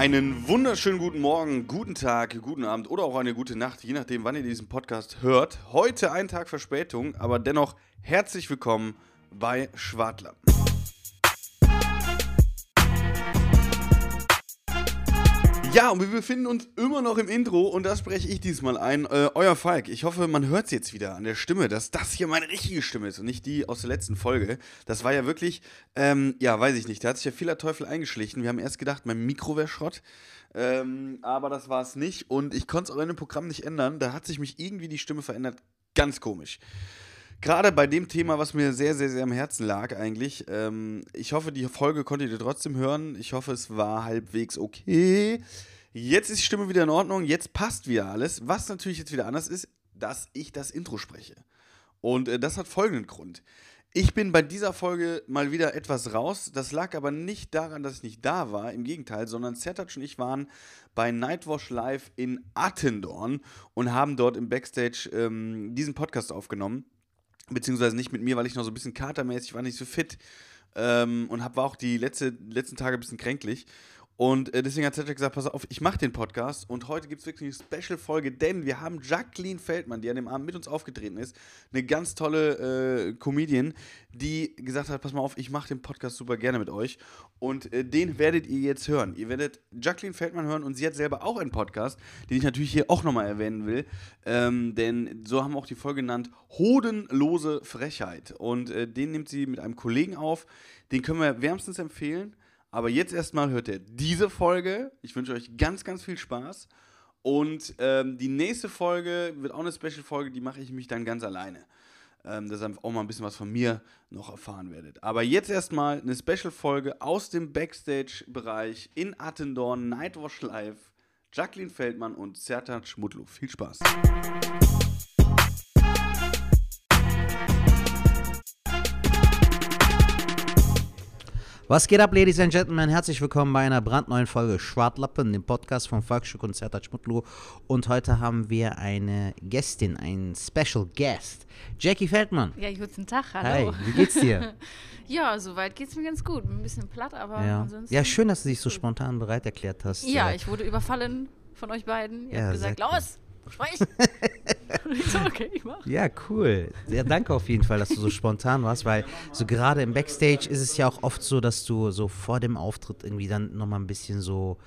Einen wunderschönen guten Morgen, guten Tag, guten Abend oder auch eine gute Nacht, je nachdem, wann ihr diesen Podcast hört. Heute ein Tag Verspätung, aber dennoch herzlich willkommen bei Schwartlappen. Ja, und wir befinden uns immer noch im Intro und das spreche ich diesmal ein. Äh, euer Falk, ich hoffe, man hört es jetzt wieder an der Stimme, dass das hier meine richtige Stimme ist und nicht die aus der letzten Folge. Das war ja wirklich, ähm, ja, weiß ich nicht, da hat sich ja vieler Teufel eingeschlichen. Wir haben erst gedacht, mein Mikro wäre Schrott, ähm, aber das war es nicht und ich konnte es auch in dem Programm nicht ändern. Da hat sich mich irgendwie die Stimme verändert. Ganz komisch. Gerade bei dem Thema, was mir sehr, sehr, sehr am Herzen lag, eigentlich. Ähm, ich hoffe, die Folge konntet ihr trotzdem hören. Ich hoffe, es war halbwegs okay. Jetzt ist die Stimme wieder in Ordnung. Jetzt passt wieder alles. Was natürlich jetzt wieder anders ist, dass ich das Intro spreche. Und äh, das hat folgenden Grund. Ich bin bei dieser Folge mal wieder etwas raus. Das lag aber nicht daran, dass ich nicht da war. Im Gegenteil, sondern Sertac und ich waren bei Nightwash Live in Attendorn und haben dort im Backstage ähm, diesen Podcast aufgenommen beziehungsweise nicht mit mir, weil ich noch so ein bisschen katermäßig war, nicht so fit ähm, und hab, war auch die letzte, letzten Tage ein bisschen kränklich. Und äh, deswegen hat Cedric gesagt, pass auf, ich mache den Podcast und heute gibt es wirklich eine Special-Folge, denn wir haben Jacqueline Feldmann, die an dem Abend mit uns aufgetreten ist, eine ganz tolle äh, Comedian, die gesagt hat, pass mal auf, ich mache den Podcast super gerne mit euch und äh, den werdet ihr jetzt hören. Ihr werdet Jacqueline Feldmann hören und sie hat selber auch einen Podcast, den ich natürlich hier auch nochmal erwähnen will, ähm, denn so haben wir auch die Folge genannt, Hodenlose Frechheit und äh, den nimmt sie mit einem Kollegen auf, den können wir wärmstens empfehlen. Aber jetzt erstmal hört ihr diese Folge. Ich wünsche euch ganz, ganz viel Spaß. Und ähm, die nächste Folge wird auch eine Special-Folge, die mache ich mich dann ganz alleine. Ähm, dass ihr auch mal ein bisschen was von mir noch erfahren werdet. Aber jetzt erstmal eine Special-Folge aus dem Backstage-Bereich in Attendorn, Nightwash Live. Jacqueline Feldmann und Sertan Schmudlo. Viel Spaß. Was geht ab, Ladies and Gentlemen? Herzlich willkommen bei einer brandneuen Folge Schwartlappen, dem Podcast von Volksstück und Zertat Schmutlu. Und heute haben wir eine Gästin, einen Special Guest, Jackie Feldmann. Ja, guten Tag, hallo. Hi, wie geht's dir? ja, soweit geht's mir ganz gut. Ein bisschen platt, aber ja. ansonsten. Ja, schön, dass du dich so spontan bereit erklärt hast. Ja, Äh, ich wurde überfallen von euch beiden. Ihr Ja, habt gesagt, los, sprich. Ich so, okay, ich mach. Ja, cool. Ja, danke auf jeden Fall, dass du so spontan warst, weil so gerade im Backstage ist es ja auch oft so, dass du so vor dem Auftritt irgendwie dann nochmal ein bisschen so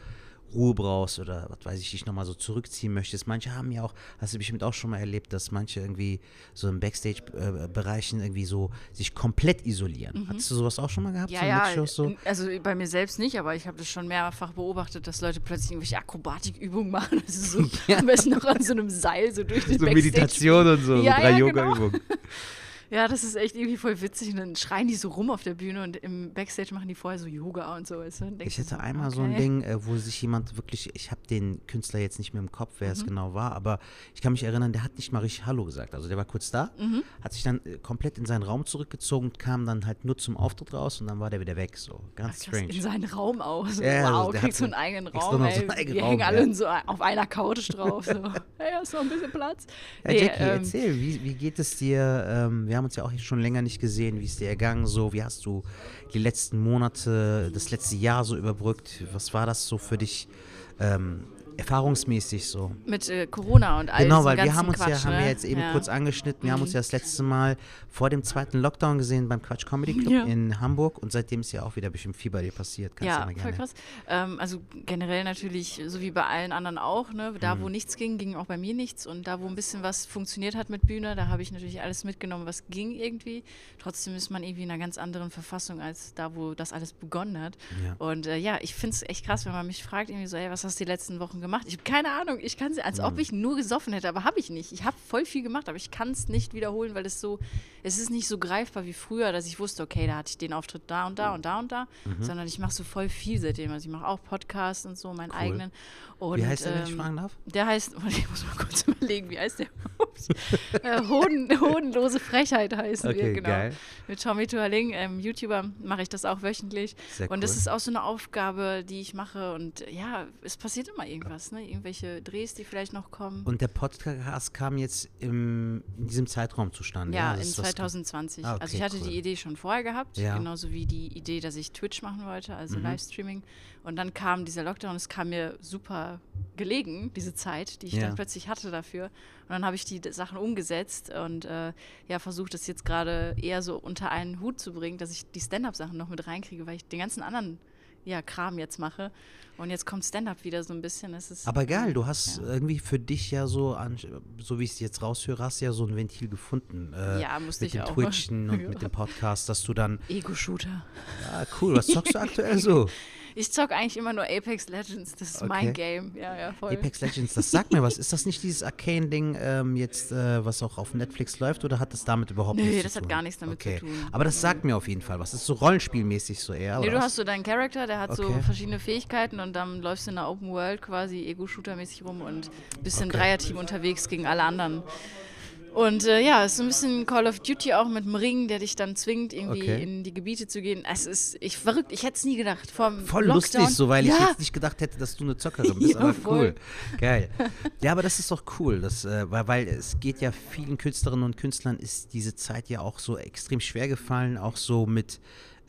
Ruhe brauchst oder was weiß ich, dich nochmal so zurückziehen möchtest. Manche haben ja auch, hast du bestimmt auch schon mal erlebt, dass manche irgendwie so im Backstage-Bereichen irgendwie so sich komplett isolieren. Hattest du sowas auch schon mal gehabt? Ja, so ja, so? also bei mir selbst nicht, aber ich habe das schon mehrfach beobachtet, dass Leute plötzlich irgendwelche Akrobatikübungen machen. Das ist so Ja. am besten noch an so einem Seil so durch den So Backstage. Meditation und so, Ja, drei ja, genau. Ja, das ist echt irgendwie voll witzig. Und dann schreien die so rum auf der Bühne und im Backstage machen die vorher so Yoga und so. Weißt du? Und Ich hatte einmal so ein okay. Ding, äh, wo sich jemand wirklich, ich habe den Künstler jetzt nicht mehr im Kopf, wer Mhm. es genau war, aber ich kann mich erinnern, der hat nicht mal richtig Hallo gesagt. Also der war kurz da, Mhm. hat sich dann äh, komplett in seinen Raum zurückgezogen, kam dann halt nur zum Auftritt raus und dann war der wieder weg. So ganz Ach, krass, strange. In seinen Raum auch. So, Ja, also wow, der kriegst du einen eigenen Raum. so einen eigenen Wir Raum, hängen alle ja. in so auf einer Couch drauf. So. hey, hast du noch ein bisschen Platz? Ja, Nee, Jackie, ähm, erzähl, wie, wie geht es dir? Ähm, wir haben uns ja auch schon länger nicht gesehen. Wie ist dir ergangen? So, wie hast du die letzten Monate, das letzte Jahr so überbrückt? Was war das so für dich ähm, erfahrungsmäßig so? Mit äh, Corona und all Genau, weil wir haben uns Quatsch, ja, haben ne? wir jetzt eben ja. kurz angeschnitten, wir haben uns ja das letzte Mal vor dem zweiten Lockdown gesehen beim Quatsch Comedy Club Ja. in Hamburg und seitdem ist ja auch wieder ein bisschen viel bei dir passiert. Kannst Ja, voll krass. Ähm, also generell natürlich, so wie bei allen anderen auch, ne? da Mhm. wo nichts ging, ging auch bei mir nichts. Und da wo ein bisschen was funktioniert hat mit Bühne, da habe ich natürlich alles mitgenommen, was ging irgendwie. Trotzdem ist man irgendwie in einer ganz anderen Verfassung als da, wo das alles begonnen hat. Ja. Und äh, ja, ich finde es echt krass, wenn man mich fragt, irgendwie so, ey, was hast du die letzten Wochen gemacht? Ich habe keine Ahnung, ich kann es, als ob ich nur gesoffen hätte, aber habe ich nicht. Ich habe voll viel gemacht, aber ich kann es nicht wiederholen, weil es so, es ist nicht so greifbar wie früher, dass ich wusste, okay, da hatte ich den Auftritt da und da und da und da, Mhm. sondern ich mache so voll viel seitdem. Also ich mache auch Podcasts und so, meinen eigenen. Und, Wie heißt der, wenn ich ähm, fragen darf? Der heißt, ich muss mal kurz überlegen, wie heißt der? äh, Hoden, Hodenlose Frechheit heißen Okay, wir, genau. geil. Mit Tommy Tualing, ähm, YouTuber, mache ich das auch wöchentlich. Sehr und das cool. ist auch so eine Aufgabe, die ich mache. Und ja, es passiert immer irgendwas, ne? Irgendwelche Drehs, die vielleicht noch kommen. Und der Podcast kam jetzt im, in diesem Zeitraum zustande. Ja, das in ist was- 2020. Ah, okay, also ich hatte cool. die Idee schon vorher gehabt, Ja. genauso wie die Idee, dass ich Twitch machen wollte, also Mhm. Livestreaming. Und dann kam dieser Lockdown, es kam mir super gelegen, diese Zeit, die ich Ja. dann plötzlich hatte dafür. Und dann habe ich die Sachen umgesetzt und äh, ja, versucht das jetzt gerade eher so unter einen Hut zu bringen, dass ich die Stand-up-Sachen noch mit reinkriege, weil ich den ganzen anderen ja, Kram jetzt mache. Und jetzt kommt Stand-up wieder so ein bisschen. Es ist, Aber geil, du hast Ja. irgendwie für dich ja so, an, so wie ich es jetzt raushöre, hast du ja so ein Ventil gefunden. Äh, Ja, musste mit ich dem auch. Twitchen und mit dem Podcast, dass du dann, Ego-Shooter. ja cool, was zockst du aktuell so? Ich zock eigentlich immer nur Apex Legends. Das ist Okay. mein Game. Ja, ja, voll. Apex Legends, das sagt mir was. Ist das nicht dieses Arcane-Ding ähm, jetzt, äh, was auch auf Netflix läuft oder hat das damit überhaupt Nee, nichts zu das tun? hat gar nichts damit zu okay. tun. Aber das sagt mir auf jeden Fall was. Das ist so rollenspielmäßig so eher. Nee, du was? hast so deinen Charakter, der hat so Okay. verschiedene Fähigkeiten und dann läufst du in der Open World quasi Ego-Shooter-mäßig rum und bist im. Dreierteam unterwegs gegen alle anderen. Und äh, ja, es ist ein bisschen Call of Duty auch mit dem Ring, der dich dann zwingt, irgendwie Okay. in die Gebiete zu gehen. Es ist ich verrückt, ich hätte es nie gedacht. Vom Voll Lockdown, lustig, so weil ja, ich jetzt nicht gedacht hätte, dass du eine Zockerin bist, Ja, aber voll. cool. Geil. Ja, aber das ist doch cool, das, äh, weil, weil es geht ja vielen Künstlerinnen und Künstlern ist diese Zeit ja auch so extrem schwer gefallen, auch so mit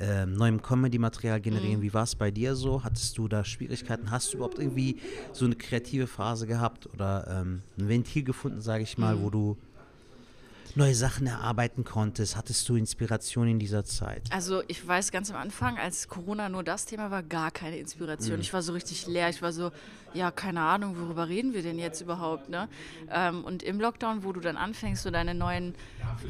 ähm, neuem Comedy-Material generieren. Mhm. Wie war es bei dir so? Hattest du da Schwierigkeiten? Hast du überhaupt irgendwie so eine kreative Phase gehabt oder ähm, ein Ventil gefunden, sage ich mal, Mhm. wo du neue Sachen erarbeiten konntest? Hattest du Inspiration in dieser Zeit? Also ich weiß ganz am Anfang, als Corona nur das Thema war, gar keine Mhm. Inspiration. Ich war so richtig leer. Ich war so, ja, keine Ahnung, worüber reden wir denn jetzt überhaupt, ne? Ähm, und im Lockdown, wo du dann anfängst, so deine neuen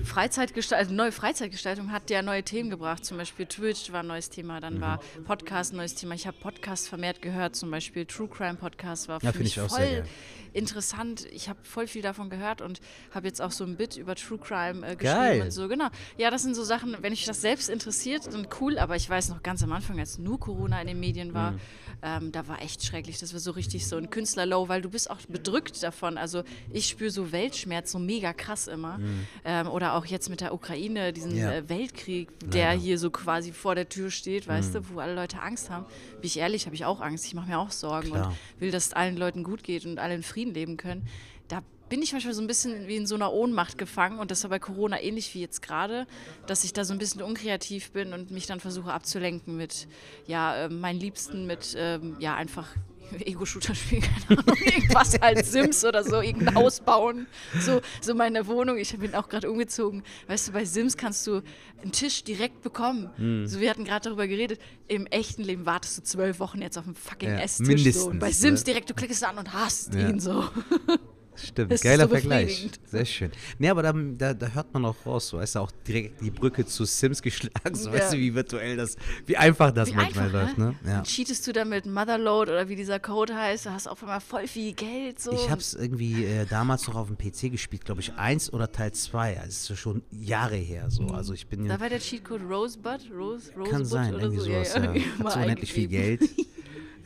Freizeitgestaltung, also neue Freizeitgestaltung hat ja neue Themen gebracht. Zum Beispiel Twitch war ein neues Thema, Mhm. dann war Podcast ein neues Thema. Ich habe Podcast vermehrt gehört, zum Beispiel True Crime Podcast war für Ja, mich ich voll interessant. Ich habe voll viel davon gehört und habe jetzt auch so ein Bit über True Crime äh, geschrieben Geil. und so. Genau. Ja, das sind so Sachen, wenn mich das selbst interessiert, dann cool. Aber ich weiß noch ganz am Anfang, als nur Corona in den Medien war, Mhm. ähm, da war echt schrecklich. Das war so richtig so ein Künstlerlow, weil du bist auch bedrückt davon. Also ich spüre so Weltschmerz so mega krass immer. Ähm, oder auch jetzt mit der Ukraine, diesen Mhm. Ja. äh, Weltkrieg, der Leider. hier so quasi vor der Tür steht, weißt Mhm. du, wo alle Leute Angst haben. Bin ich ehrlich, habe ich auch Angst. Ich mache mir auch Sorgen Klar. und will, dass es allen Leuten gut geht und alle in Frieden leben können. Da bin ich manchmal so ein bisschen wie in so einer Ohnmacht gefangen und das war bei Corona ähnlich wie jetzt gerade, dass ich da so ein bisschen unkreativ bin und mich dann versuche abzulenken mit, ja, äh, meinen Liebsten, mit, ähm, ja, einfach Ego-Shooter spielen, keine Ahnung, irgendwas halt Sims oder so, irgendein Haus bauen, so, so meine Wohnung, ich bin auch gerade umgezogen, weißt du, bei Sims kannst du einen Tisch direkt bekommen, Hm. so wir hatten gerade darüber geredet, im echten Leben wartest du zwölf Wochen jetzt auf einen fucking Ja, Esstisch, so. und bei Sims ne? direkt, du klickst an und hast Ja. ihn so. Stimmt, Das ist geiler so Vergleich. Sehr schön. Nee, aber da, da, da hört man auch raus, so weißt du, auch direkt die Brücke zu Sims geschlagen, so Ja. weißt du, wie virtuell das, wie einfach das Wie manchmal einfach, läuft, ne? Ja. Dann cheatest du da mit Motherload oder wie dieser Code heißt, da hast du auf einmal voll viel Geld. So. Ich hab's irgendwie äh, damals noch auf dem PC gespielt, glaube ich, eins oder Teil zwei. Also ist schon Jahre her so. Also ich bin da war der Cheatcode Rosebud, Rose, Rosebud kann sein, irgendwie so. sowas. ja, Ja. Hat so unendlich viel Geld.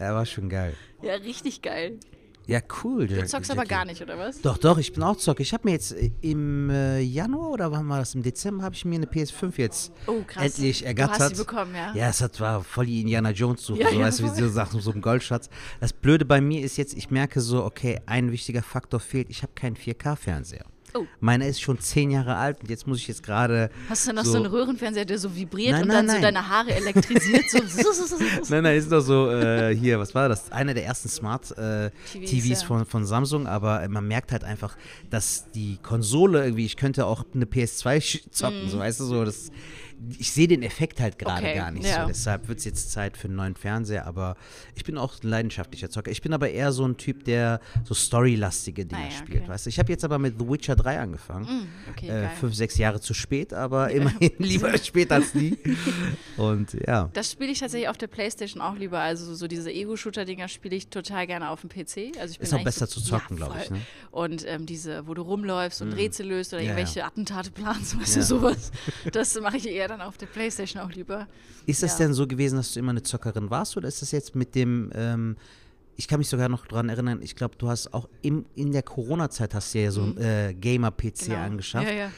Ja, war schon geil. Ja, richtig geil. Ja, cool. Du zockst aber gar nicht, oder was? Doch, doch, ich bin auch Zocker. Ich habe mir jetzt äh, im äh, Januar oder wann war das? Im Dezember habe ich mir eine PS5 jetzt Oh, krass. endlich Du ergattert. hast sie bekommen, ja? Ja, es hat, war voll die Indiana Jones Suche, Ja, so ja, weißt du, wie so Sachen, so ein Goldschatz. Das Blöde bei mir ist jetzt, ich merke so, okay, ein wichtiger Faktor fehlt, ich habe keinen 4K-Fernseher. Oh. Meiner ist schon zehn Jahre alt und jetzt muss ich jetzt gerade. Hast du noch so, einen Röhrenfernseher, der so vibriert Nein, und nein, dann nein. so deine Haare elektrisiert? so. Nein, nein, ist doch so, äh, hier, was war das? Einer der ersten Smart äh, ja. von, von Samsung, aber man merkt halt einfach, dass die Konsole irgendwie, ich könnte auch eine PS2 sch- zocken, so weißt du, so, das, ich sehe den Effekt halt gerade. Okay, gar nicht ja. so. Deshalb wird es jetzt Zeit für einen neuen Fernseher, aber ich bin auch ein leidenschaftlicher Zocker. Ich bin aber eher so ein Typ, der so storylastige Dinge Ah ja, spielt, okay. weißt du. Ich habe jetzt aber mit The Witcher 3 angefangen. Mm, okay, äh, fünf, sechs Jahre zu spät, aber immerhin lieber spät als nie. Und ja. Das spiele ich tatsächlich auf der Playstation auch lieber. Also so diese Ego-Shooter-Dinger spiele ich total gerne auf dem PC. Also ich bin Ist auch besser so, zu zocken, ja, glaub ich, ne? Und ähm, diese, wo du rumläufst und Rätsel löst oder irgendwelche. Attentate planst, weißt du, sowas. Das mache ich eher dann auf der Playstation auch lieber. Ist es Ja. denn so gewesen, dass du immer eine Zockerin warst oder ist das jetzt mit dem, ähm, ich kann mich sogar noch daran erinnern, ich glaube, du hast auch im, in der Corona-Zeit hast du ja so ein äh, Gamer-PC Genau. angeschafft. Ja, ja.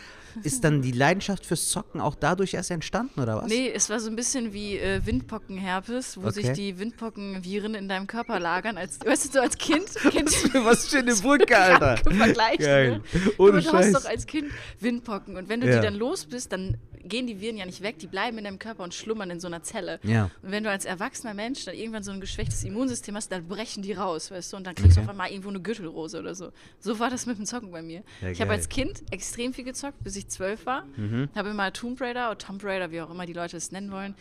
Ist dann die Leidenschaft fürs Zocken auch dadurch erst entstanden, oder was? Nee, es war so ein bisschen wie äh, Windpockenherpes, wo sich Okay. die Windpockenviren in deinem Körper lagern. Als, weißt du, so als Kind du Was für eine Brücke, Alter. Vergleich. Geil. Ne? Ohne du hast Scheiß. doch als Kind Windpocken und wenn du Ja. die dann los bist, dann gehen die Viren ja nicht weg, die bleiben in deinem Körper und schlummern in so einer Zelle. Ja. Und wenn du als erwachsener Mensch dann irgendwann so ein geschwächtes Immunsystem hast, dann brechen die raus, weißt du, und dann kriegst du Okay. auf einmal irgendwo eine Gürtelrose oder so. So war das mit dem Zocken bei mir. Ja, ich habe als Kind extrem viel gezockt, bis ich zwölf war. Mhm. Habe immer Tomb Raider oder Tomb Raider, wie auch immer die Leute es nennen wollen,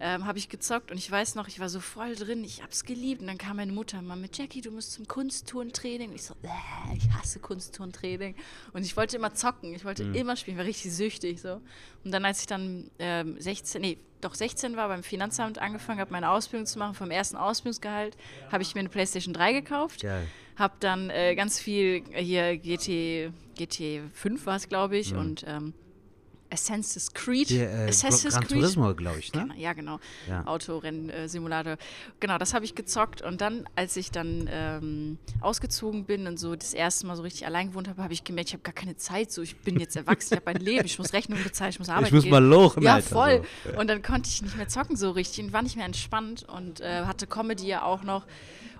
ähm, habe ich gezockt und ich weiß noch, ich war so voll drin, ich hab's geliebt. Und dann kam meine Mutter mal mit Jackie, du musst zum Kunstturntraining und ich so, äh, ich hasse Kunstturntraining und ich wollte immer zocken, ich wollte immer spielen, war richtig süchtig so. Und dann als ich dann ähm, 16, nee, doch 16 war, beim Finanzamt angefangen habe, meine Ausbildung zu machen, vom ersten Ausbildungsgehalt, habe ich mir eine Playstation 3 gekauft. Geil. habe dann äh, ganz viel äh, hier GT, GT 5 war es, glaube ich, und ähm, Assassin's Creed. Mhm. äh, Assassin's Gran Creed. Turismo, glaube ich, ne? Genau, ja, genau. Ja. Autorennen-Simulator. Genau, das habe ich gezockt. Und dann, als ich dann ähm, ausgezogen bin und so das erste Mal so richtig allein gewohnt habe, habe ich gemerkt, ich habe gar keine Zeit. So, ich bin jetzt erwachsen, ich habe ein Leben, ich muss Rechnungen bezahlen, ich muss arbeiten. muss gehen. mal lochen, Ja, Alter, voll. so. Und dann konnte ich nicht mehr zocken so richtig und war nicht mehr entspannt und äh, hatte Comedy ja auch noch.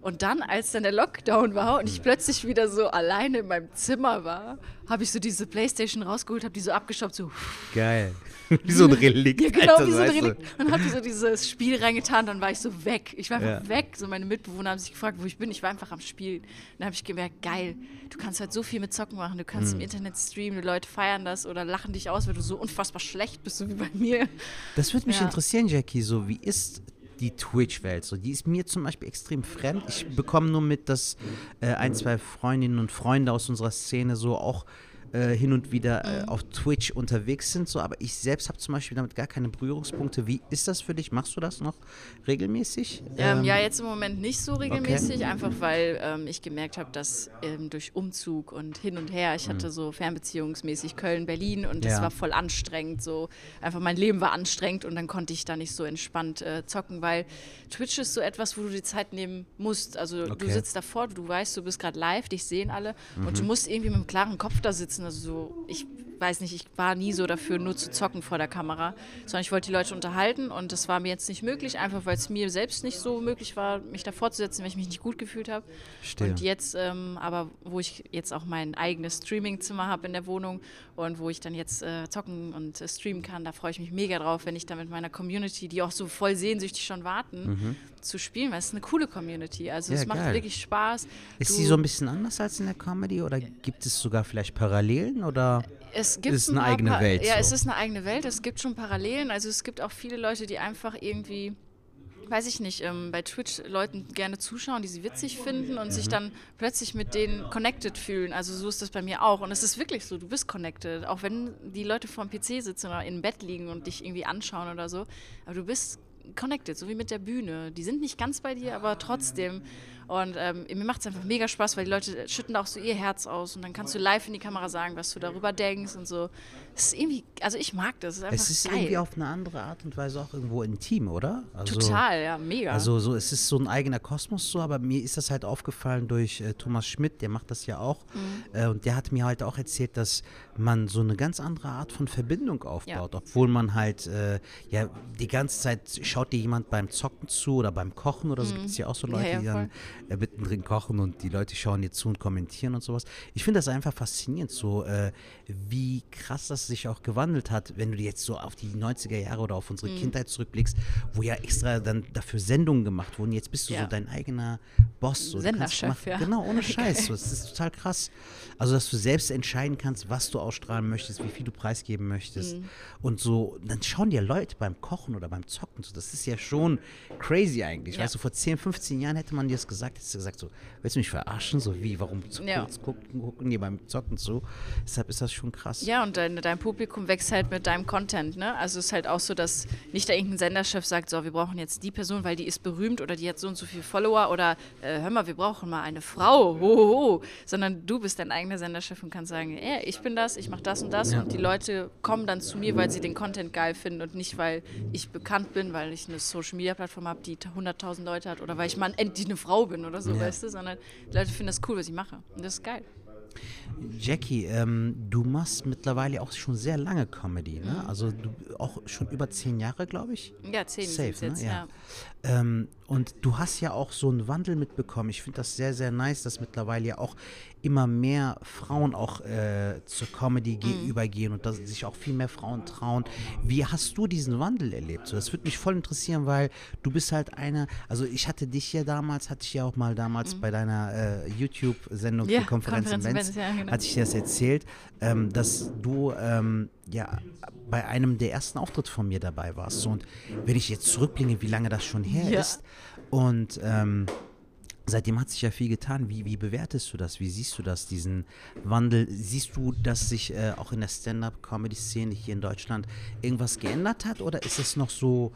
Und dann, als dann der Lockdown war und ich plötzlich wieder so alleine in meinem Zimmer war, habe ich so diese Playstation rausgeholt, habe die so abgestoppt, so Geil. wie so ein Relikt. ja, genau, Alter, wie so ein weißt du? Relikt. Und habe so dieses Spiel reingetan, dann war ich so weg. Ich war einfach Ja. weg. So meine Mitbewohner haben sich gefragt, wo ich bin. Ich war einfach am Spielen. Dann habe ich gemerkt, geil, du kannst halt so viel mit Zocken machen. Du kannst Mhm. im Internet streamen, die Leute feiern das oder lachen dich aus, weil du so unfassbar schlecht bist, so wie bei mir. Das würde mich Ja. interessieren, Jackie, so wie ist die Twitch-Welt so? Die ist mir zum Beispiel extrem fremd. Ich bekomme nur mit, dass äh, ein, zwei Freundinnen und Freunde aus unserer Szene so auch äh, hin und wieder Mhm. äh, auf Twitch unterwegs sind, so, aber ich selbst habe zum Beispiel damit gar keine Berührungspunkte. Wie ist das für dich? Machst du das noch regelmäßig? Ähm, ja, jetzt im Moment nicht so regelmäßig, Okay. einfach weil ähm, ich gemerkt habe, dass ähm, durch Umzug und hin und her, ich hatte so fernbeziehungsmäßig Köln, Berlin und das Mhm. Ja. war voll anstrengend. So einfach mein Leben war anstrengend und dann konnte ich da nicht so entspannt äh, zocken, weil Twitch ist so etwas, wo du die Zeit nehmen musst. Also Okay. du sitzt davor, du weißt, du bist gerade live, dich sehen alle und Mhm. du musst irgendwie mit einem klaren Kopf da sitzen. Also so, ich weiß nicht, ich war nie so dafür, nur zu zocken vor der Kamera, sondern ich wollte die Leute unterhalten und das war mir jetzt nicht möglich, einfach weil es mir selbst nicht so möglich war, mich davor zu setzen, wenn ich mich nicht gut gefühlt habe. Verstehe. Und jetzt, ähm, aber wo ich jetzt auch mein eigenes Streaming-Zimmer habe in der Wohnung und wo ich dann jetzt äh, zocken und äh, streamen kann, da freue ich mich mega drauf, wenn ich da mit meiner Community, die auch so voll sehnsüchtig schon warten, zu spielen, weil es ist eine coole Community. Also Mhm. Ja, es macht geil. wirklich Spaß. Ist Du- sie so ein bisschen anders als in der Comedy oder gibt es sogar vielleicht Parallelen oder? Es gibt Ist ein eine eigene Pa- Welt, Ja, so. es ist eine eigene Welt. Es gibt schon Parallelen. Also es gibt auch viele Leute, die einfach irgendwie, weiß ich nicht, ähm, bei Twitch Leuten gerne zuschauen, die sie witzig finden und Mhm. sich dann plötzlich mit denen connected fühlen. Also so ist das bei mir auch. Und es ist wirklich so, du bist connected. Auch wenn die Leute vorm PC sitzen oder im Bett liegen und dich irgendwie anschauen oder so. Aber du bist connected, so wie mit der Bühne. Die sind nicht ganz bei dir, aber trotzdem. Und ähm, mir macht es einfach mega Spaß, weil die Leute schütten auch so ihr Herz aus und dann kannst du live in die Kamera sagen, was du darüber denkst und so. Es ist irgendwie, also ich mag das. Es ist einfach Es ist irgendwie auf eine andere Art und Weise auch irgendwo intim, oder? Also, Total, ja, mega. Also so, es ist so ein eigener Kosmos so, aber mir ist das halt aufgefallen durch äh, Thomas Schmidt, der macht das ja auch. Mhm. Äh, und der hat mir halt auch erzählt, dass man so eine ganz andere Art von Verbindung aufbaut, obwohl man halt äh, ja die ganze Zeit schaut dir jemand beim Zocken zu oder beim Kochen oder so. Gibt es ja auch so Mhm. Ja, Leute, ja, die dann äh, mittendrin kochen und die Leute schauen dir zu und kommentieren und sowas. Ich finde das einfach faszinierend, so äh, wie krass das sich auch gewandelt hat, wenn du dir jetzt so auf die 90er Jahre oder auf Mhm. unsere Kindheit zurückblickst, wo ja extra dann dafür Sendungen gemacht wurden. Jetzt bist du Ja. so dein eigener Boss. So. Senderchef, ja. Genau, ohne Scheiß. So. Das ist total krass. Also, dass du selbst entscheiden kannst, was du ausstrahlen möchtest, wie viel du preisgeben möchtest. Mhm. Und so, dann schauen dir Leute beim Kochen oder beim Zocken zu. Das ist ja schon crazy eigentlich. Ja. Weißt du, vor 10, 15 Jahren hätte man dir das gesagt, hättest du gesagt, so, willst du mich verarschen? So wie, warum zu Ja. kurz gucken, gucken die beim Zocken zu? Deshalb ist das schon krass. Ja, und dein, dein Publikum wächst halt mit deinem Content, ne? Also es ist halt auch so, dass nicht da irgendein Senderchef sagt, so, wir brauchen jetzt die Person, weil die ist berühmt oder die hat so und so viele Follower oder äh, hör mal, wir brauchen mal eine Frau, ho, ho, ho. sondern du bist dein eigener Senderchef und kannst sagen, ey, ich bin das, ich mache das und das Ja. und die Leute kommen dann zu mir, weil sie den Content geil finden und nicht, weil ich bekannt bin, weil ich eine Social-Media-Plattform habe, die 100.000 Leute hat oder weil ich mal endlich eine Frau bin oder so, Ja. weißt du, sondern die Leute finden das cool, was ich mache. Und das ist geil. Jackie, ähm, du machst mittlerweile auch schon sehr lange Comedy, Mhm. ne? Also du auch schon über zehn Jahre, glaube ich. Ja, zehn Safe, sind's jetzt, ne? ja. Ähm, und du hast ja auch so einen Wandel mitbekommen. Ich finde das sehr, sehr nice, dass mittlerweile ja auch immer mehr Frauen auch äh, zur Comedy Mhm. übergehen und dass sich auch viel mehr Frauen trauen. Wie hast du diesen Wandel erlebt? So, das würde mich voll interessieren, weil du bist halt einer, also ich hatte dich ja damals, hatte ich ja auch mal damals bei deiner äh, YouTube-Sendung Mhm. Ja, Konferenz, Konferenz Events, ja, genau. hatte ich dir das erzählt, ähm, dass du ähm, ja bei einem der ersten Auftritte von mir dabei warst. Und wenn ich jetzt zurückblicke, wie lange das schon her Ja. ist und ähm, Seitdem hat sich ja viel getan. Wie, wie bewertest du das? Wie siehst du das, diesen Wandel? Siehst du, dass sich äh, auch in der Stand-up-Comedy-Szene hier in Deutschland irgendwas geändert hat oder ist es noch so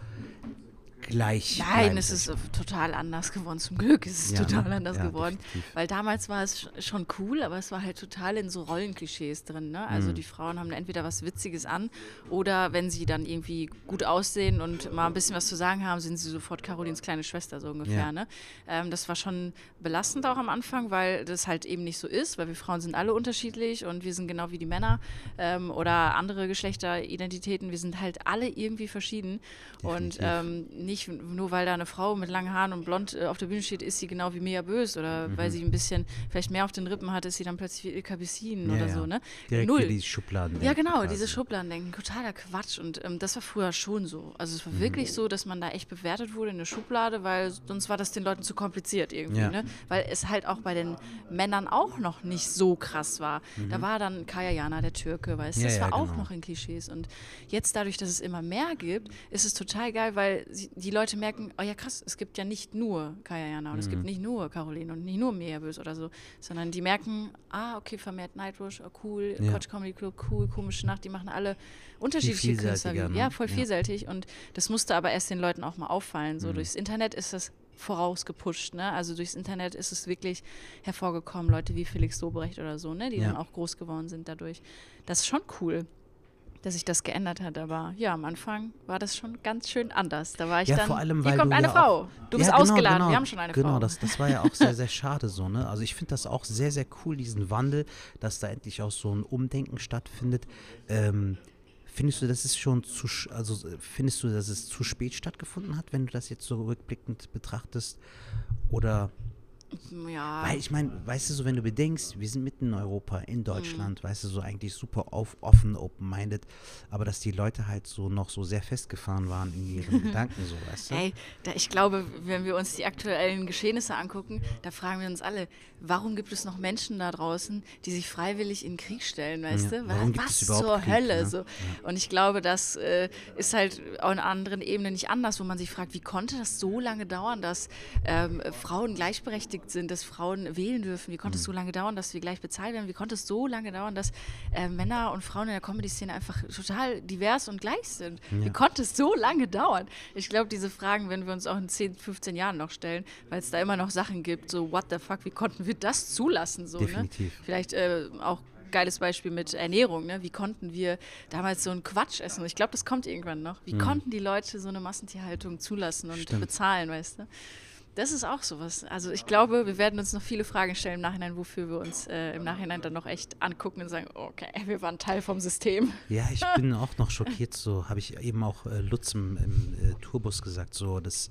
gleich? Nein, es ist äh, total anders geworden. Zum Glück ist es Ja, ne? total anders Ja, geworden. definitiv. Weil damals war es sch- schon cool, aber es war halt total in so Rollenklischees drin. Ne? Also Mhm. die Frauen haben entweder was Witziges an oder wenn sie dann irgendwie gut aussehen und mal ein bisschen was zu sagen haben, sind sie sofort Carolins kleine Schwester so ungefähr. Ja. Ne? Ähm, das war schon belastend auch am Anfang, weil das halt eben nicht so ist, weil wir Frauen sind alle unterschiedlich und wir sind genau wie die Männer ähm, oder andere Geschlechteridentitäten. Wir sind halt alle irgendwie verschieden. Und Definitiv. ähm, nicht nur, weil da eine Frau mit langen Haaren und blond äh, auf der Bühne steht, ist sie genau wie Mia Bös oder Mhm. weil sie ein bisschen vielleicht mehr auf den Rippen hat, ist sie dann plötzlich wie Ilka Bessin Ja, oder ja. so, ne? Direkt Null. wie die Schubladen. Ja, genau, quasi. diese Schubladendenken, totaler Quatsch. Und ähm, das war früher schon so. Also Mhm. es war wirklich so, dass man da echt bewertet wurde in der Schublade, weil sonst war das den Leuten zu kompliziert irgendwie. Ja. Ne? Weil es halt auch bei den Männern auch noch nicht so krass war. Da war dann Kaya Jana, der Türke, weißt du, Mhm. Das war auch genau. noch in Klischees. Und jetzt dadurch, dass es immer mehr gibt, ist es total geil, weil sie, die Leute merken, oh ja krass, es gibt ja nicht nur Kaya Jana und es Mhm. gibt nicht nur Caroline und nicht nur Mia Bös oder so, sondern die merken, ah, okay, vermehrt Nightwish, oh, cool, Ja. Quatsch Comedy Club, cool, komische Nacht, die machen alle unterschiedliche Künstler. ne? ja, voll Ja. vielseitig und das musste aber erst den Leuten auch mal auffallen. Mhm. So durchs Internet ist das vorausgepusht, ne? Also durchs Internet ist es wirklich hervorgekommen, Leute wie Felix Sobrecht oder so, ne? Die Ja. dann auch groß geworden sind dadurch. Das ist schon cool, dass sich das geändert hat, aber ja, am Anfang war das schon ganz schön anders. Da war ich Ja, dann, vor allem, hier weil kommt du eine ja Frau, auch- du bist Ja, genau, ausgeladen, genau, wir haben schon eine genau, Frau. das, das war ja auch sehr, sehr schade so, ne? Also ich finde das auch sehr, sehr cool, diesen Wandel, dass da endlich auch so ein Umdenken stattfindet. Ähm, findest du, das ist schon zu, also findest du, dass es zu spät stattgefunden hat, wenn du das jetzt so rückblickend betrachtest? Oder ja, weil ich meine, weißt du so, wenn du bedenkst, wir sind mitten in Europa, in Mhm. Deutschland, weißt du, so eigentlich super auf, offen, open-minded, aber dass die Leute halt so noch so sehr festgefahren waren in ihren Gedanken, so, weißt du? Ey, da, ich glaube, wenn wir uns die aktuellen Geschehnisse angucken, da fragen wir uns alle, warum gibt es noch Menschen da draußen, die sich freiwillig in den Krieg stellen, weißt Ja, du? warum Was zur Krieg, Hölle? ne? So. Und ich glaube, das äh, ist halt auf einer anderen Ebene nicht anders, wo man sich fragt, wie konnte das so lange dauern, dass ähm, Frauen gleichberechtigt sind, dass Frauen wählen dürfen? Wie konnte es Mhm. so lange dauern, dass wir gleich bezahlt werden? Wie konnte es so lange dauern, dass äh, Männer und Frauen in der Comedy-Szene einfach total divers und gleich sind? Wie konnte es so lange dauern? Ich glaube, diese Fragen werden wir uns auch in 10, 15 Jahren noch stellen, weil es da immer noch Sachen gibt, so what the fuck, wie konnten wir das zulassen? So, Definitiv. Ne? Vielleicht äh, auch geiles Beispiel mit Ernährung, ne? Wie konnten wir damals so einen Quatsch essen? Ich glaube, das kommt irgendwann noch. Wie konnten die Leute so eine Massentierhaltung zulassen und Mhm. Stimmt. bezahlen, weißt du? Das ist auch sowas. Also ich glaube, wir werden uns noch viele Fragen stellen im Nachhinein, wofür wir uns äh, im Nachhinein dann noch echt angucken und sagen, okay, wir waren Teil vom System. Ja, ich bin auch noch schockiert, so habe ich eben auch äh, Lutz im, äh, Tourbus gesagt, so das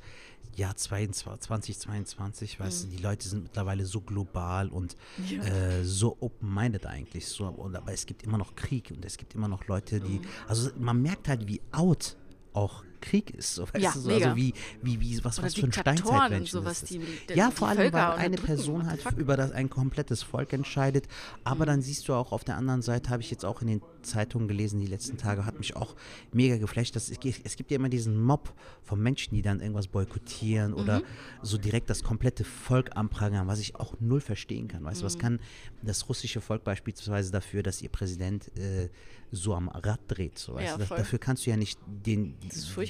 Jahr 22, 2022, weißt du, die Leute sind mittlerweile so global und äh, so open-minded eigentlich, so, und, aber es gibt immer noch Krieg und es gibt immer noch Leute, die, also man merkt halt, wie out auch Krieg ist, so, weißt Ja, du, so, also wie, wie, wie, was, Oder was für ein Steinzeitmenschen sowas, das die- ist. die- ja, vor allem, Völker weil eine Person halt über das ein komplettes Volk entscheidet. Aber dann siehst du auch auf der anderen Seite, habe ich jetzt auch in den Zeitungen gelesen, die letzten Tage, hat mich auch mega geflasht. Dass es, es gibt ja immer diesen Mob von Menschen, die dann irgendwas boykottieren oder Mhm. so direkt das komplette Volk anprangern, was ich auch null verstehen kann. Weißt du, Mhm. was kann das russische Volk beispielsweise dafür, dass ihr Präsident äh, so am Rad dreht? So, Ja? Das, dafür kannst du ja nicht den,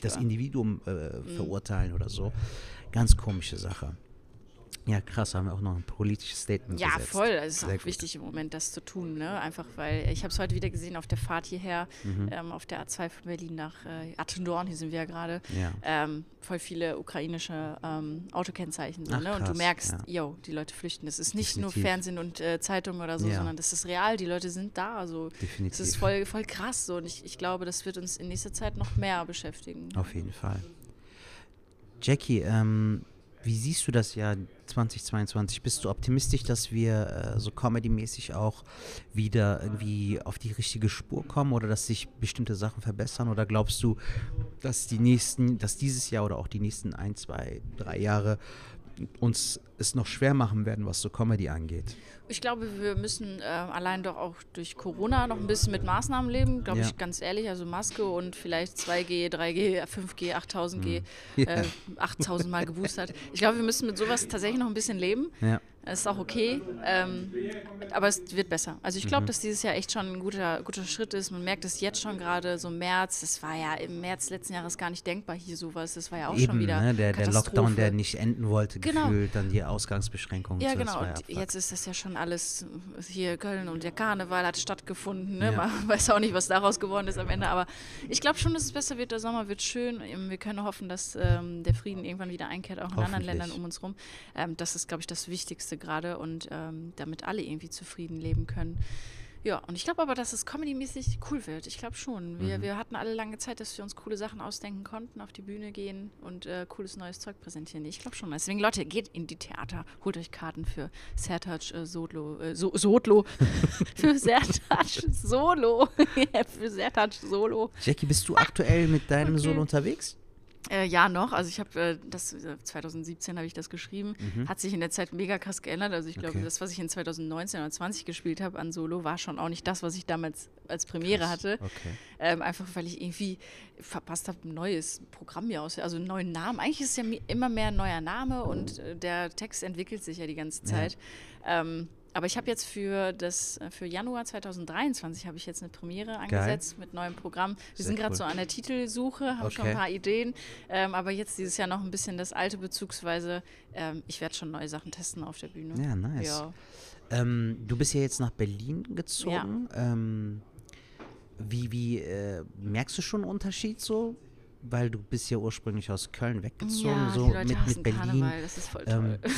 das. Mhm. Individuum äh, verurteilen oder so. Ganz komische Sache. Ja, krass, haben wir auch noch ein politisches Statement Ja, gesetzt. voll. Es ist Sehr auch gut. wichtig im Moment, das zu tun. Ne? Einfach weil ich habe es heute wieder gesehen auf der Fahrt hierher, Mhm. ähm, auf der A2 von Berlin nach äh, Attendorn, hier sind wir ja gerade. Ja. Ähm, voll viele ukrainische ähm, Autokennzeichen. Ach, ne? Und du merkst, ja. yo, die Leute flüchten. Das ist nicht nur Definitiv. Fernsehen und äh, Zeitungen oder so, Ja. sondern das ist real. Die Leute sind da. Also Definitiv. das ist voll, voll krass. So. Und ich, ich glaube, das wird uns in nächster Zeit noch mehr beschäftigen. Auf jeden Fall. Jackie, ähm, wie siehst du das Jahr 2022? Bist du optimistisch, dass wir äh, so comedy-mäßig auch wieder irgendwie auf die richtige Spur kommen oder dass sich bestimmte Sachen verbessern? Oder glaubst du, dass die nächsten, dass dieses Jahr oder auch die nächsten ein, zwei, drei Jahre uns es noch schwer machen werden, was so Comedy angeht? Ich glaube, wir müssen äh, allein doch auch durch Corona noch ein bisschen mit Maßnahmen leben, glaube Ja. ich ganz ehrlich. Also Maske und vielleicht 2G, 3G, 5G, 8000G, Ja. äh, 8000 Mal geboostert. Ich glaube, wir müssen mit sowas tatsächlich noch ein bisschen leben. Ja. Das ist auch okay, ähm, aber es wird besser. Also ich Mhm. glaube, dass dieses Jahr echt schon ein guter, guter Schritt ist. Man merkt es jetzt schon gerade so März. Das war ja im März letzten Jahres gar nicht denkbar hier sowas. Das war ja auch schon Eben, wieder ne, der, der. Lockdown, der nicht enden wollte, Genau. gefühlt, dann die Ausgangsbeschränkungen. Ja, genau. Und jetzt ist das ja schon alles hier Köln und der Karneval hat stattgefunden. Ne? Ja. Man weiß auch nicht, was daraus geworden ist am Ende. Aber ich glaube schon, dass es besser wird. Der Sommer wird schön. Ähm, Wir können hoffen, dass ähm, der Frieden irgendwann wieder einkehrt, auch in anderen. Ländern um uns rum. Ähm, das ist, glaube ich, das Wichtigste gerade und ähm, damit alle irgendwie zufrieden leben können. Ja, und ich glaube aber, dass es comedymäßig cool wird. Ich glaube schon. Wir, Mhm. wir hatten alle lange Zeit, dass wir uns coole Sachen ausdenken konnten, auf die Bühne gehen und äh, cooles neues Zeug präsentieren. Ich glaube schon. Deswegen, Leute, geht in die Theater, holt euch Karten für Sertac äh, Solo, äh, so, Sodlo, für Sertac Solo, für Sertac Solo. Jackie, bist du aktuell mit deinem Okay. Solo unterwegs? Äh, ja, noch. Also ich habe äh, das äh, 2017 habe ich das geschrieben. Hat sich in der Zeit mega krass geändert. Also ich glaube, Mhm. Okay. das, was ich in 2019 oder 20 gespielt habe an Solo, war schon auch nicht das, was ich damals als Premiere hatte. Okay. Ähm, einfach weil ich irgendwie verpasst habe, ein neues Programm mir aus, also einen neuen Namen. Eigentlich ist es ja immer mehr ein neuer Name und äh, der Text entwickelt sich ja die ganze Ja. Zeit. Ähm, aber ich habe jetzt für das äh, für Januar 2023 habe ich jetzt eine Premiere angesetzt mit neuem Programm. Wir Sehr sind gerade cool. so an der Titelsuche, haben schon Okay. ein paar Ideen, ähm, aber jetzt dieses Jahr noch ein bisschen das alte bezugsweise. Ähm, ich werde schon neue Sachen testen auf der Bühne. Ja, nice. Ja. Ähm, du bist ja jetzt nach Berlin gezogen. Ähm, wie wie äh, merkst du schon einen Unterschied so? Weil du bist ja ursprünglich aus Köln weggezogen, Ja, so mit, mit Berlin. Karneval, das ist voll Ähm, toll.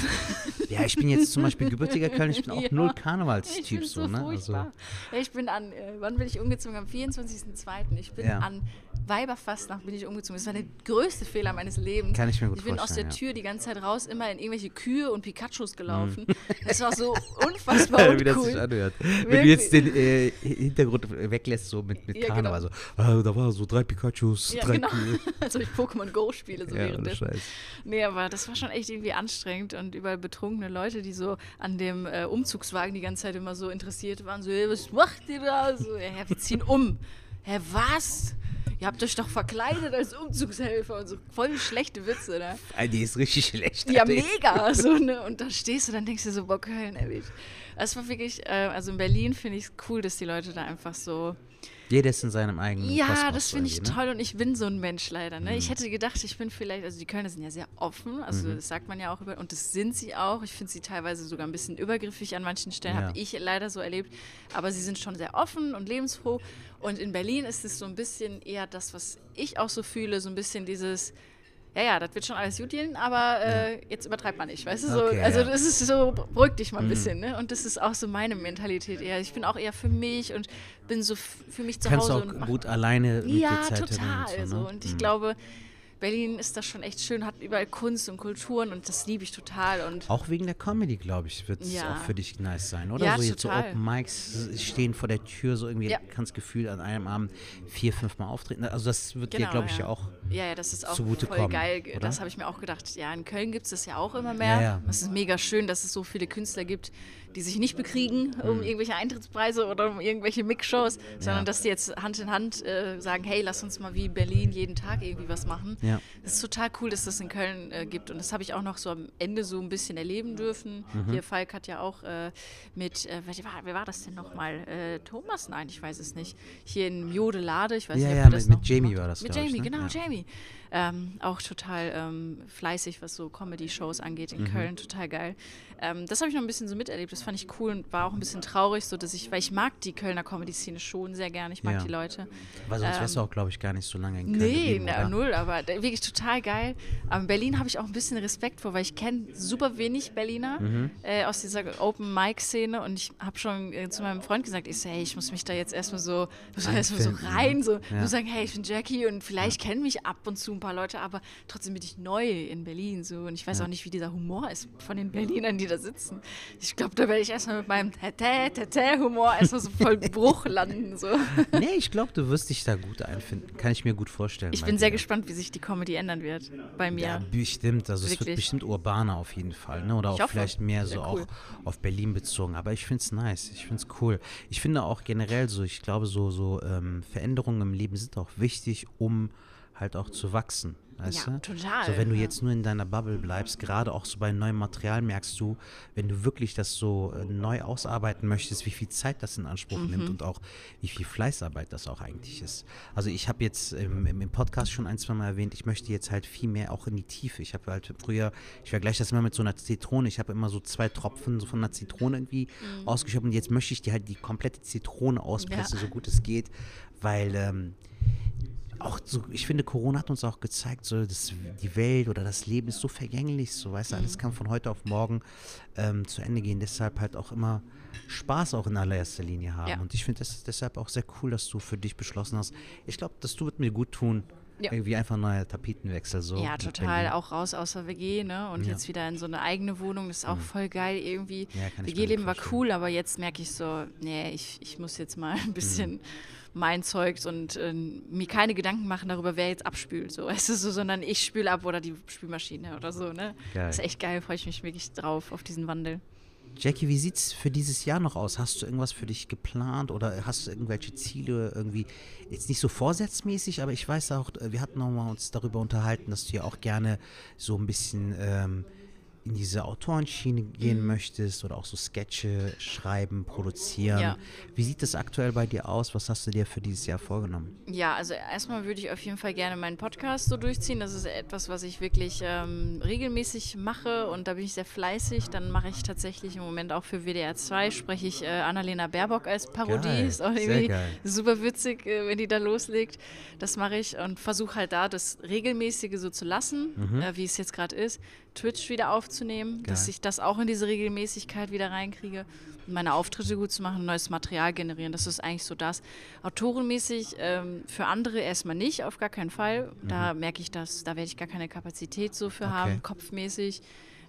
Ja, ich bin jetzt zum Beispiel gebürtiger Köln, ich bin auch Ja. null Karnevalstyp so, so ne? furchtbar. Ja, ich bin an, äh, wann bin ich umgezogen? Am 24.02. Ich bin Ja. an Weiberfastnacht bin ich umgezogen. Das war der größte Fehler meines Lebens. Kann ich mir gut Ich bin aus der vorstellen. Tür die ganze Zeit raus, immer in irgendwelche Kühe und Pikachus gelaufen. Das war so unfassbar Wie das sich uncool. anhört. Wenn du Wirklich. jetzt den äh, Hintergrund weglässt, so mit, mit Ja, Karneval, genau. so, ah, da war so drei Pikachus, drei genau. Kühe. Als ob ich Pokémon Go spiele, so Ja, währenddessen. Scheiß. Nee, aber das war schon echt irgendwie anstrengend und überall betrunkene Leute, die so an dem äh, Umzugswagen die ganze Zeit immer so interessiert waren, so, hey, was macht ihr da? So, ja, wir ziehen um. Hä, was? Ihr habt euch doch verkleidet als Umzugshelfer und so voll schlechte Witze, ne? Ah, Die ist richtig schlecht. Ja, mega. So, ne? Und da stehst du, dann denkst du so, boah, Köln, ey. Es war wirklich, äh, also in Berlin finde ich es cool, dass die Leute da einfach so Jeder ist in seinem eigenen ja, Kosmos das finde ich ne? toll und ich bin so ein Mensch leider. Ne? Mhm. Ich hätte gedacht, ich bin vielleicht, also die Kölner sind ja sehr offen, also Mhm. das sagt man ja auch über, und das sind sie auch. Ich finde sie teilweise sogar ein bisschen übergriffig an manchen Stellen, Ja. habe ich leider so erlebt. Aber sie sind schon sehr offen und lebensfroh. Und in Berlin ist es so ein bisschen eher das, was ich auch so fühle, so ein bisschen dieses. Ja, ja, das wird schon alles gut gehen, aber äh, jetzt übertreibt man nicht, weißt du? So, Okay, also ja. das ist so, beruhig dich mal ein Mhm. bisschen, ne? Und das ist auch so meine Mentalität eher. Ich bin auch eher für mich und bin so für mich zu Kannst Hause auch und gut alleine mit ja, dir Zeit total. so, und so, ne? Und ich Mhm. glaube, Berlin ist das schon echt schön, hat überall Kunst und Kulturen und das liebe ich total. Und Auch wegen der Comedy, glaube ich, wird es Ja. auch für dich nice sein, oder? Ja, so jetzt total. so Open Mics stehen vor der Tür, so irgendwie Ja. kannst Gefühl an einem Abend vier, fünf Mal auftreten. Also das wird dir, Genau, glaube ich, ja auch. Ja, ja, das ist auch voll kommen, geil. oder? Das habe ich mir auch gedacht. Ja, in Köln gibt es das ja auch immer mehr. Ja, ja. Es ist mega schön, dass es so viele Künstler gibt, die sich nicht bekriegen um irgendwelche Eintrittspreise oder um irgendwelche Mixshows, sondern Ja. dass die jetzt Hand in Hand äh, sagen, hey, lass uns mal wie Berlin jeden Tag irgendwie was machen. Ja. Das ist total cool, dass das in Köln äh, gibt. Und das habe ich auch noch so am Ende so ein bisschen erleben dürfen. Mhm. Hier, Falk hat ja auch äh, mit, äh, wer, war, wer war das denn nochmal? Äh, Thomas? Nein, ich weiß es nicht. Hier in Jodelade, ich weiß Ja, nicht, ob ja, mit- das mit noch Jamie macht. war das, Mit glaub ich, Jamie, ne? genau, Ja. Jamie. Ähm, auch total ähm, fleißig, was so Comedy-Shows angeht in Köln, total geil. Ähm, das habe ich noch ein bisschen so miterlebt, das fand ich cool und war auch ein bisschen traurig, so dass ich, weil ich mag die Kölner Comedy-Szene schon sehr gerne, ich mag Ja. die Leute. Weil sonst wärst du Ähm, auch, glaube ich, gar nicht so lange in Köln Nee, geblieben, na, null, aber wirklich total geil. Aber in Berlin habe ich auch ein bisschen Respekt vor, weil ich kenne super wenig Berliner Mhm. äh, aus dieser Open-Mic-Szene und ich habe schon äh, zu meinem Freund gesagt, ich so, hey, ich muss mich da jetzt erstmal so, muss erstmal so rein, so, Ja. muss sagen, hey, ich bin Jackie und vielleicht kennen mich ab und zu ein paar Leute, aber trotzdem bin ich neu in Berlin so und ich weiß auch nicht, wie dieser Humor ist von den Berlinern, die da sitzen. Ich glaube, da werde ich erstmal mit meinem Tete-Tete-Humor erstmal so voll Bruch landen, so. Nee, ich glaube, du wirst dich da gut einfinden. Kann ich mir gut vorstellen. Ich bin sehr dir. gespannt, wie sich die Comedy ändern wird bei mir. Ja, bestimmt. Also es wird Wirklich. bestimmt urbaner auf jeden Fall. Ne? Oder Ich auch hoffe. vielleicht mehr so cool. auch auf Berlin bezogen. Aber ich finde es nice. Ich finde es cool. Ich finde auch generell so, ich glaube, so, so ähm, Veränderungen im Leben sind auch wichtig, um halt auch zu wachsen. Weißt Ja, du? total, So, wenn du jetzt nur in deiner Bubble bleibst, gerade auch so bei neuem Material, merkst du, wenn du wirklich das so äh, neu ausarbeiten möchtest, wie viel Zeit das in Anspruch Mhm. nimmt und auch wie viel Fleißarbeit das auch eigentlich ist. Also ich habe jetzt im, im, im Podcast schon ein, zwei Mal erwähnt, ich möchte jetzt halt viel mehr auch in die Tiefe. Ich habe halt früher, ich vergleiche das immer mit so einer Zitrone, ich habe immer so zwei Tropfen so von einer Zitrone irgendwie Mhm. ausgeschoben und jetzt möchte ich die halt die komplette Zitrone auspressen, Ja. so gut es geht, weil ähm, auch so, ich finde, Corona hat uns auch gezeigt, so dass die Welt oder das Leben ist so vergänglich, so weißt du, Mhm. alles kann von heute auf morgen ähm, zu Ende gehen. Deshalb halt auch immer Spaß auch in allererster Linie haben. Ja. Und ich finde das deshalb auch sehr cool, dass du für dich beschlossen hast. Ich glaube, das wird mir gut tun. Ja. Irgendwie einfach neuer Tapetenwechsel so. Ja, total. Auch raus aus der WG, ne? Und Ja. jetzt wieder in so eine eigene Wohnung. Das ist auch voll geil irgendwie. WG-Leben war cool, aber jetzt merke ich so, nee, ich, ich muss jetzt mal ein bisschen Mhm. Mein Zeugs und äh, mir keine Gedanken machen darüber, wer jetzt abspült. So, weißt du, so, sondern ich spüle ab oder die Spülmaschine oder so, ne? Geil. Das ist echt geil, freue ich mich wirklich drauf, auf diesen Wandel. Jackie, wie sieht's für dieses Jahr noch aus? Hast du irgendwas für dich geplant oder hast du irgendwelche Ziele irgendwie, jetzt nicht so vorsätzmäßig, aber ich weiß auch, äh, wir hatten noch mal uns darüber unterhalten, dass du ja auch gerne so ein bisschen ähm, in diese Autorenschiene gehen Mhm. möchtest oder auch so Sketche schreiben, produzieren. Ja. Wie sieht das aktuell bei dir aus? Was hast du dir für dieses Jahr vorgenommen? Ja, also erstmal würde ich auf jeden Fall gerne meinen Podcast so durchziehen. Das ist etwas, was ich wirklich ähm, regelmäßig mache und da bin ich sehr fleißig. Dann mache ich tatsächlich im Moment auch für WDR 2, spreche ich äh, Annalena Baerbock als Parodie. Geil, Ist auch sehr irgendwie geil. super witzig, äh, wenn die da loslegt. Das mache ich und versuche halt da das Regelmäßige so zu lassen, äh, wie es jetzt gerade ist. Twitch wieder aufzunehmen, dass Geil. ich das auch in diese Regelmäßigkeit wieder reinkriege. Meine Auftritte gut zu machen, neues Material generieren. Das ist eigentlich so das. Autorenmäßig ähm, für andere erstmal nicht, auf gar keinen Fall. Da merke ich das, da werde ich gar keine Kapazität so für Okay. haben, kopfmäßig.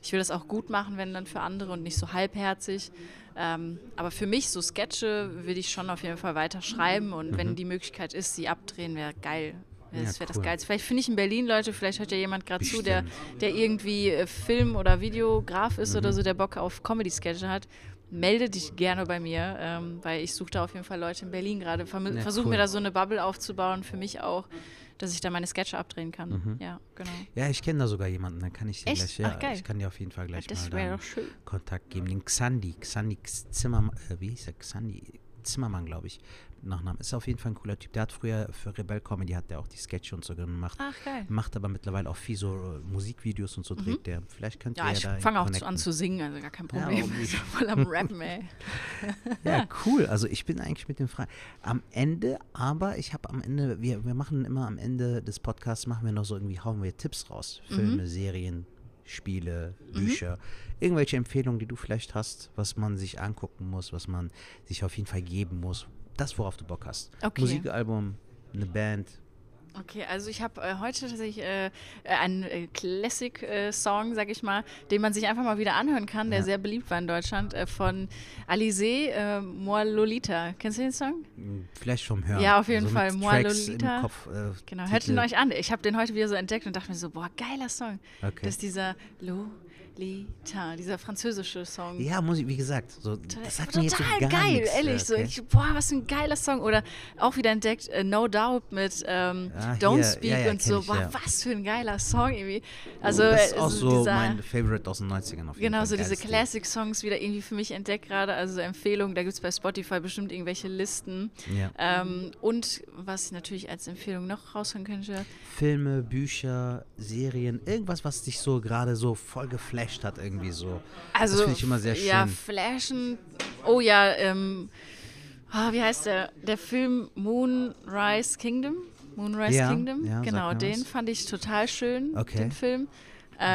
Ich will das auch gut machen, wenn dann für andere und nicht so halbherzig. Ähm, aber für mich, so Sketche, will ich schon auf jeden Fall weiter schreiben und wenn die Möglichkeit ist, sie abdrehen, wäre geil. Ja, Das wäre das cool. Geilste. Vielleicht finde ich in Berlin Leute, vielleicht hört ja jemand gerade zu, der, der irgendwie äh, Film- oder Videograf ist Mhm. oder so, der Bock auf Comedy-Sketche hat. Melde dich gerne bei mir, ähm, weil ich suche da auf jeden Fall Leute in Berlin gerade. Ja, Versuche cool. mir da so eine Bubble aufzubauen, für mich auch, dass ich da meine Sketche abdrehen kann. Mhm. Ja, genau. Ja, ich kenne da sogar jemanden, dann kann ich dir gleich, ja, Ach, geil. ich kann dir auf jeden Fall gleich Das mal. Kontakt geben. Den Xandi, Xandi Zimmermann, äh, wie hieß er? Xandi Zimmermann, glaube ich. Nachnamen. Ist auf jeden Fall ein cooler Typ. Der hat früher für Rebel Comedy hat der auch die Sketche und so gemacht. Ach, geil. Macht aber mittlerweile auch viel so äh, Musikvideos und so dreht der. Vielleicht könnt ihr Mhm. Ja, ja, ich da fange auch an zu singen, also gar kein Ja, Problem. bin voll am Rappen, ey. Ja, cool. Also ich bin eigentlich mit dem frei. Am Ende, aber ich habe am Ende, wir, wir machen immer am Ende des Podcasts, machen wir noch so irgendwie, hauen wir Tipps raus. Mhm. Filme, Serien, Spiele, Bücher. Irgendwelche Empfehlungen, die du vielleicht hast, was man sich angucken muss, was man sich auf jeden Fall geben muss. Das, worauf du Bock hast. Okay. Musikalbum, eine Band. Okay, also ich habe äh, heute tatsächlich äh, äh, einen äh, Classic-Song, sag ich mal, den man sich einfach mal wieder anhören kann, der Ja. sehr beliebt war in Deutschland, äh, von Alizé, äh, Moi Lolita. Kennst du den Song? Hm, Vielleicht vom Hören. Ja, auf jeden so Fall. Mit Moi Tracks Lolita. Im Kopf, äh, Genau, hört ihn euch an. Ich habe den heute wieder so entdeckt und dachte mir so, boah, geiler Song. Okay. Das ist dieser Lita, dieser französische Song. Ja, muss ich, wie gesagt, so, das sagt total mir jetzt so gar geil, nichts, ehrlich. So, okay? ich, boah, was für ein geiler Song. Oder auch wieder entdeckt, äh, No Doubt mit ähm, Ah, Don't hier, Speak ja, ja, und so. ich, boah, ja. was für ein geiler Song irgendwie. Also, das ist äh, auch so dieser, mein Favorite aus den 90ern auf jeden Genau, Fall. so diese. Classic-Songs wieder irgendwie für mich entdeckt gerade. Also Empfehlung, da gibt es bei Spotify bestimmt irgendwelche Listen. Ähm, und was ich natürlich als Empfehlung noch raushauen könnte, Filme, Bücher, Serien, irgendwas, was dich so gerade so voll geflasht hat, irgendwie so. Also, das finde ich immer sehr schön. Ja, Flashen. Oh ja, ähm, ah, wie heißt der? Der Film Moonrise Kingdom? Moonrise Ja, Kingdom? ja, genau, den was. fand ich total schön, Okay. den Film.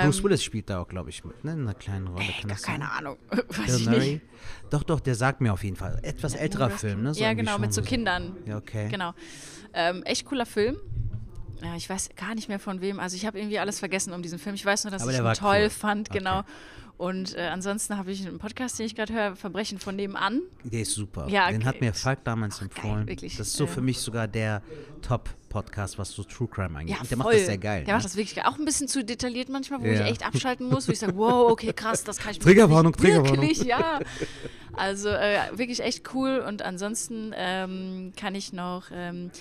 Bruce Ähm, Willis spielt da auch, glaube ich, mit, ne? In einer kleinen Rolle. Kann Gar sein? keine Ahnung. Weiß ich nicht. Doch, doch, der sagt mir auf jeden Fall. Etwas älterer Film, ne? So ja, genau, mit so so- Kindern. Ja, okay. Genau. Ähm, echt cooler Film. Ja, ich weiß gar nicht mehr von wem. Also ich habe irgendwie alles vergessen um diesen Film. Ich weiß nur, dass Aber ich ihn toll cool. fand, genau. Okay. Und äh, ansonsten habe ich einen Podcast, den ich gerade höre, Verbrechen von nebenan. Der ist super. Ja, Den hat mir Falk damals geil, empfohlen. wirklich. Das ist so für mich sogar der Top-Podcast, was so True Crime angeht. Ja, Und der macht das sehr geil. Der ne? macht das wirklich geil. Auch ein bisschen zu detailliert manchmal, wo Ja. ich echt abschalten muss, wo ich sage, wow, okay, krass, das kann ich Triggerwarnung, Triggerwarnung. Wirklich, ja. Also äh, wirklich echt cool. Und ansonsten ähm, kann ich noch ähm,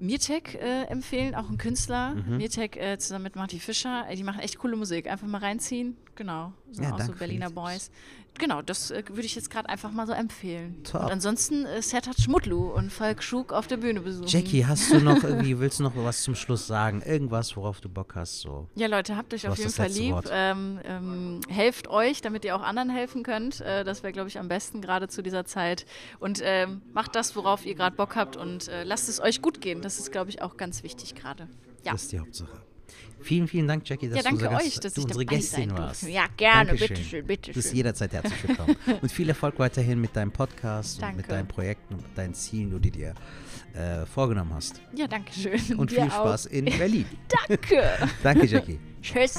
Mirtek äh, empfehlen, auch ein Künstler. Mhm. Mirtek äh, zusammen mit Marty Fischer. Die machen echt coole Musik. Einfach mal reinziehen. Genau. Sind Ja, auch so Berliner. Boys. Genau, das äh, würde ich jetzt gerade einfach mal so empfehlen. Top. Und ansonsten äh, Sertat Schmutlu und Falk Schug auf der Bühne besuchen. Jackie, hast du noch irgendwie, willst du noch was zum Schluss sagen? Irgendwas, worauf du Bock hast? So. Ja, Leute, habt euch Du auf jeden Fall lieb. Ähm, ähm, helft euch, damit ihr auch anderen helfen könnt. Äh, das wäre, glaube ich, am besten gerade zu dieser Zeit. Und ähm, macht das, worauf ihr gerade Bock habt und äh, lasst es euch gut gehen. Das ist, glaube ich, auch ganz wichtig gerade. Ja. Das ist die Hauptsache. Vielen, vielen Dank, Jackie, dass Ja, du, danke unser euch, dass du unsere Gästin warst. Ja, gerne. Dankeschön. Bitteschön, bitteschön. Du bist jederzeit herzlich willkommen. und viel Erfolg weiterhin mit deinem Podcast und Danke. mit deinen Projekten und mit deinen Zielen, die du dir äh, vorgenommen hast. Ja, danke schön. Und Dir viel Spaß Auch. in Berlin. Danke. Danke, Jackie. Tschüss.